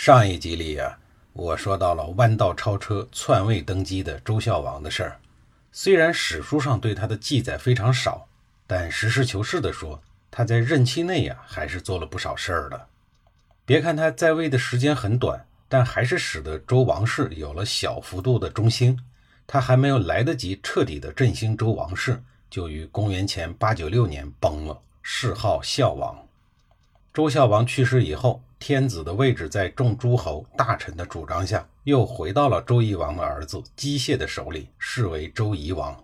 上一集里呀，我说到了弯道超车、篡位登基的周孝王的事儿。虽然史书上对他的记载非常少，但实事求是地说，他在任期内呀，还是做了不少事儿的。别看他在位的时间很短，但还是使得周王室有了小幅度的中兴。他还没有来得及彻底的振兴周王室，就于公元前八九六年崩了，谥号孝王。周孝王去世以后。天子的位置在众诸侯大臣的主张下，又回到了周懿王的儿子姬谢的手里，视为周夷王。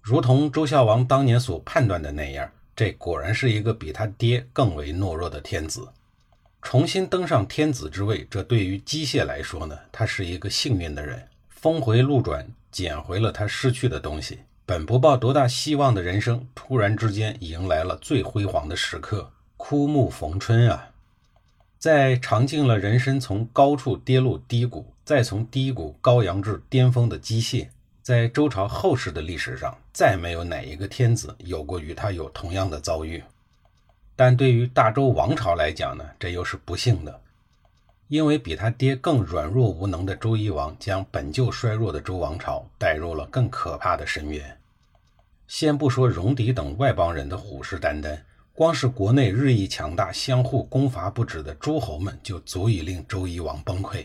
如同周孝王当年所判断的那样，这果然是一个比他爹更为懦弱的天子。重新登上天子之位，这对于姬谢来说呢，他是一个幸运的人，峰回路转，捡回了他失去的东西。本不抱多大希望的人生，突然之间迎来了最辉煌的时刻，枯木逢春啊！在尝尽了人生从高处跌入低谷，再从低谷高扬至巅峰的机械，在周朝后世的历史上，再没有哪一个天子有过与他有同样的遭遇。但对于大周王朝来讲呢，这又是不幸的，因为比他爹更软弱无能的周懿王，将本就衰弱的周王朝带入了更可怕的深渊。先不说戎狄等外邦人的虎视眈眈。光是国内日益强大、相互攻伐不止的诸侯们，就足以令周懿王崩溃。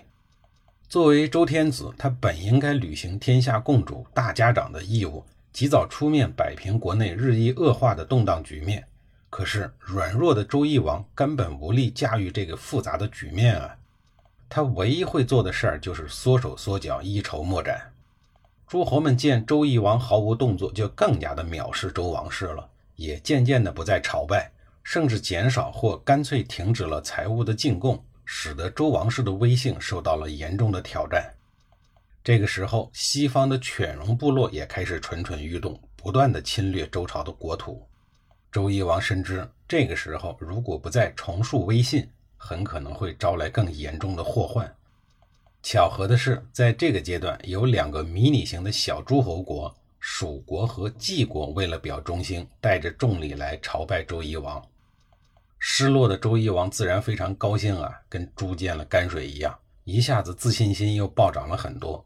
作为周天子，他本应该履行天下共主、大家长的义务，及早出面摆平国内日益恶化的动荡局面。可是，软弱的周懿王根本无力驾驭这个复杂的局面啊！他唯一会做的事儿就是缩手缩脚、一筹莫展。诸侯们见周懿王毫无动作，就更加的藐视周王室了。也渐渐的不再朝拜，甚至减少或干脆停止了财物的进贡，使得周王室的威信受到了严重的挑战。这个时候，西方的犬戎部落也开始蠢蠢欲动，不断的侵略周朝的国土。周懿王深知，这个时候如果不再重塑威信，很可能会招来更严重的祸患。巧合的是，在这个阶段，有两个迷你型的小诸侯国。蜀国和晋国为了表忠心，带着重礼来朝拜周夷王。失落的周夷王自然非常高兴啊，跟猪见了泔水一样，一下子自信心又暴涨了很多。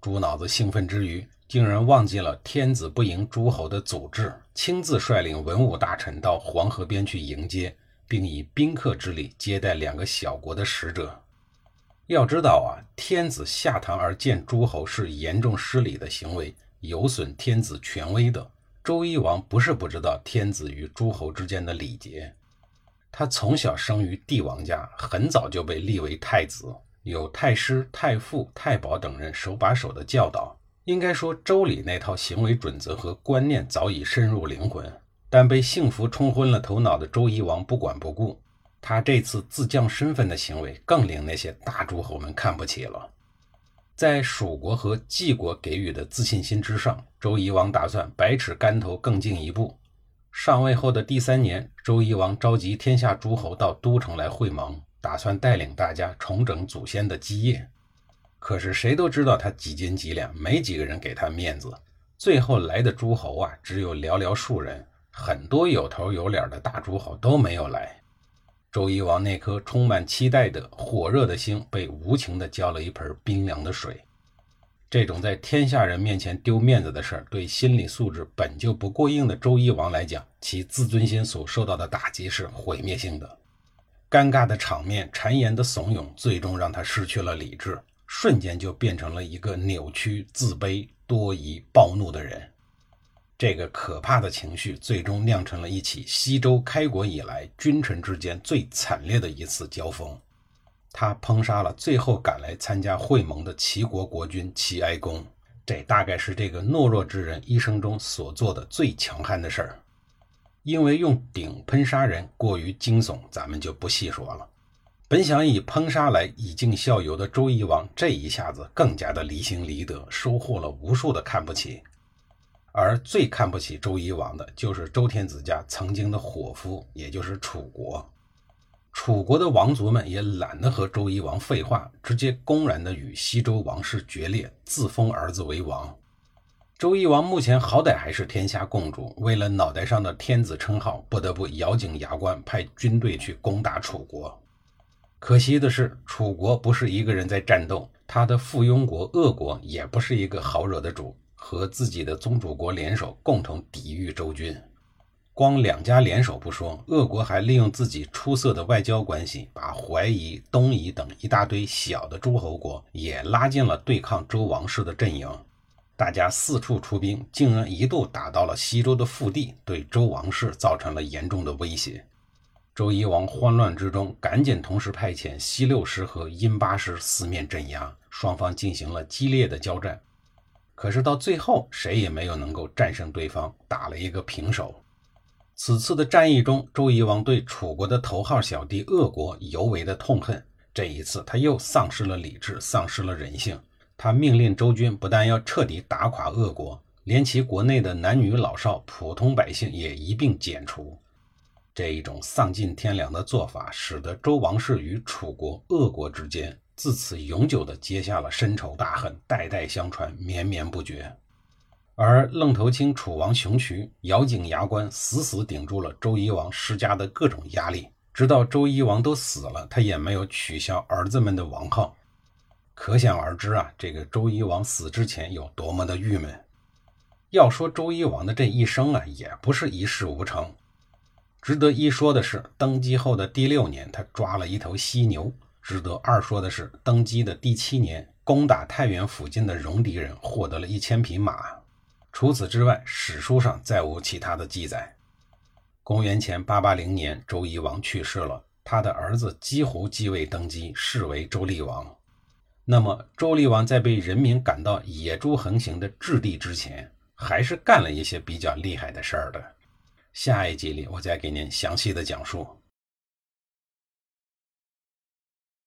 猪脑子兴奋之余，竟然忘记了天子不迎诸侯的祖制，亲自率领文武大臣到黄河边去迎接，并以宾客之礼接待两个小国的使者。要知道啊，天子下堂而见诸侯是严重失礼的行为。有损天子权威的周懿王不是不知道天子与诸侯之间的礼节，他从小生于帝王家，很早就被立为太子，有太师、太傅、太保等人手把手的教导。应该说，周礼那套行为准则和观念早已深入灵魂。但被幸福冲昏了头脑的周懿王不管不顾，他这次自降身份的行为，更令那些大诸侯们看不起了。在蜀国和晋国给予的自信心之上，周懿王打算百尺竿头更进一步。上位后的第三年，周懿王召集天下诸侯到都城来会盟，打算带领大家重整祖先的基业。可是谁都知道他几斤几两，没几个人给他面子。最后来的诸侯啊，只有寥寥数人，很多有头有脸的大诸侯都没有来。周懿王那颗充满期待的火热的心被无情地浇了一盆冰凉的水。这种在天下人面前丢面子的事儿，对心理素质本就不过硬的周懿王来讲，其自尊心所受到的打击是毁灭性的。尴尬的场面、谗言的怂恿，最终让他失去了理智，瞬间就变成了一个扭曲、自卑、多疑、暴怒的人。这个可怕的情绪最终酿成了一起西周开国以来君臣之间最惨烈的一次交锋。他烹杀了最后赶来参加会盟的齐国国君齐哀公。这大概是这个懦弱之人一生中所做的最强悍的事儿。因为用鼎喷杀人过于惊悚，咱们就不细说了。本想以烹杀来以儆效尤的周夷王，这一下子更加的离心离德，收获了无数的看不起。而最看不起周夷王的，就是周天子家曾经的伙夫，也就是楚国。楚国的王族们也懒得和周夷王废话，直接公然的与西周王室决裂，自封儿子为王。周夷王目前好歹还是天下共主，为了脑袋上的天子称号，不得不咬紧牙关，派军队去攻打楚国。可惜的是，楚国不是一个人在战斗，他的附庸国鄂国也不是一个好惹的主，和自己的宗主国联手，共同抵御周军。光两家联手不说，鄂国还利用自己出色的外交关系，把淮夷、东夷等一大堆小的诸侯国也拉进了对抗周王室的阵营。大家四处出兵，竟然一度打到了西周的腹地，对周王室造成了严重的威胁。周夷王慌乱之中，赶紧同时派遣西六师和殷八师四面镇压，双方进行了激烈的交战。可是到最后，谁也没有能够战胜对方，打了一个平手。此次的战役中，周夷王对楚国的头号小弟鄂国尤为的痛恨。这一次，他又丧失了理智，丧失了人性。他命令周军不但要彻底打垮鄂国，连其国内的男女老少、普通百姓也一并剪除。这一种丧尽天良的做法，使得周王室与楚国、鄂国之间自此永久地结下了深仇大恨，代代相传，绵绵不绝。而愣头青楚王熊渠咬紧牙关，死死顶住了周夷王施加的各种压力，直到周夷王都死了，他也没有取消儿子们的王号。可想而知啊，这个周夷王死之前有多么的郁闷。要说周夷王的这一生啊，也不是一事无成。值得一说的是，登基后的第六年，他抓了一头犀牛；值得二说的是，登基的第七年，攻打太原附近的戎狄人，获得了一千匹马。除此之外，史书上再无其他的记载。公元前八八零年，周夷王去世了，他的儿子姬胡继位登基，是为周厉王。那么，周厉王在被人民感到野猪横行的质地之前，还是干了一些比较厉害的事儿的。下一集里，我再给您详细的讲述。